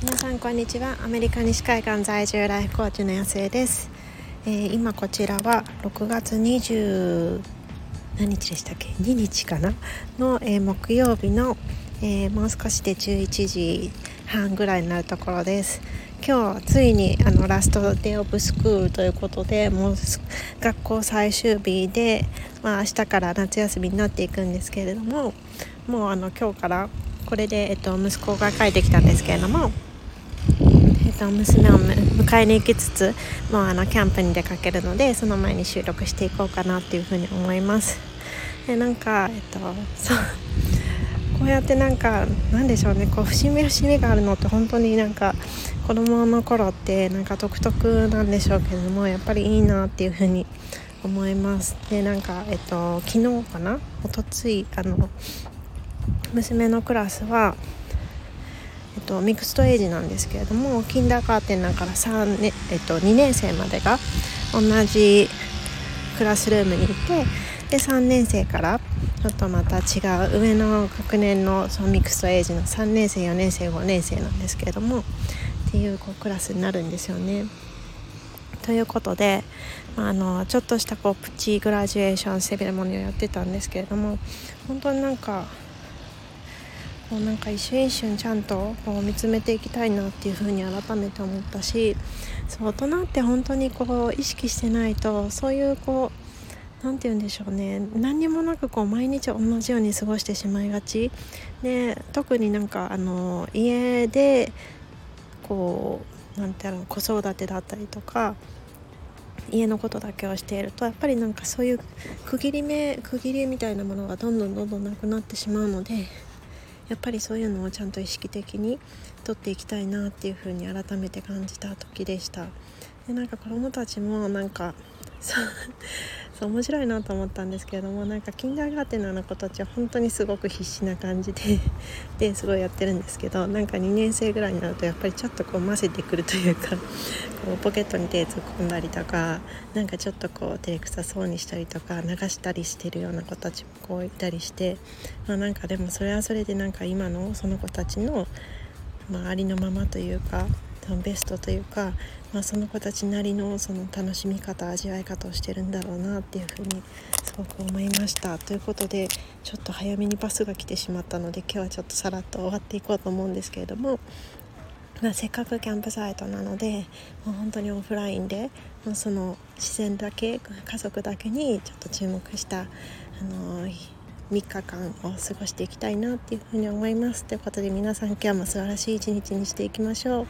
皆さんこんにちは。アメリカ西海岸在住ライフコーチの安江です、えー、今こちらは6月20何日でしたっけ？2日かな？の、えー、木曜日の、えー、もう少しで11時半ぐらいになるところです。今日ついにあのラストデイオブスクールということでもう学校最終日で、まあ、明日から夏休みになっていくんですけれどももうあの今日からこれで、えっと、息子が帰ってきたんですけれども、えっと、娘を迎えに行きつつもうあのキャンプに出かけるのでその前に収録していこうかなっていうふうに思います。でなんかえっとそう。こうやってなんかなんでしょうね。こう節目節目があるのって本当になんか子供の頃ってなんか独特なんでしょうけどもやっぱりいいなっていうふうに思います。でなんかえっと昨日かな？おとついあの娘のクラスは、えっと、ミクストエイジなんですけれどもキンダーガーテンだから3、ねえっと、2年生までが同じクラスルームにいてで3年生からちょっとまた違う上の学年のそのミクストエイジの3年生4年生5年生なんですけれどもっていうこうクラスになるんですよね。ということで、まあ、あのちょっとしたこうプチグラジュエーションセレモニーをやってたんですけれども本当になんかこうなんか一瞬一瞬ちゃんとこう見つめていきたいなっていうふうに改めて思ったしそう大人って本当にこう意識してないとそういうこう何て言うんでしょうね。何にもなくこう毎日同じように過ごしてしまいがち。で特になんかあの家でこうなんていうの子育てだったりとか家のことだけをしているとやっぱりなんかそういう区切り目区切りみたいなものがどんどんどんどんなくなってしまうのでやっぱりそういうのをちゃんと意識的にとっていきたいなっていうふうに改めて感じた時でした。でなんか子供たちもなんか そう面白いなと思ったんですけれどもなんかキンダーガーテナーの子たちは本当にすごく必死な感じで ですごいやってるんですけどなんか2年生ぐらいになるとやっぱりちょっとこう混ぜてくるというかこうポケットに手突っ込んだりとかなんかちょっとこう照れくさそうにしたりとか流したりしてるような子たちもこういたりして、まあ、なんかでもそれはそれでなんか今のその子たちの、まあ、ありのままというかベストというか、まあ、その子たちなりのその楽しみ方味わい方をしてるんだろうなっていうふうにすごく思いました。ということでちょっと早めにバスが来てしまったので今日はちょっとさらっと終わっていこうと思うんですけれども、まあ、せっかくキャンプサイトなのでもう本当にオフラインでもうその自然だけ家族だけにちょっと注目したあの3日間を過ごしていきたいなっていうふうに思います。ということで皆さん今日も素晴らしい一日にしていきましょう。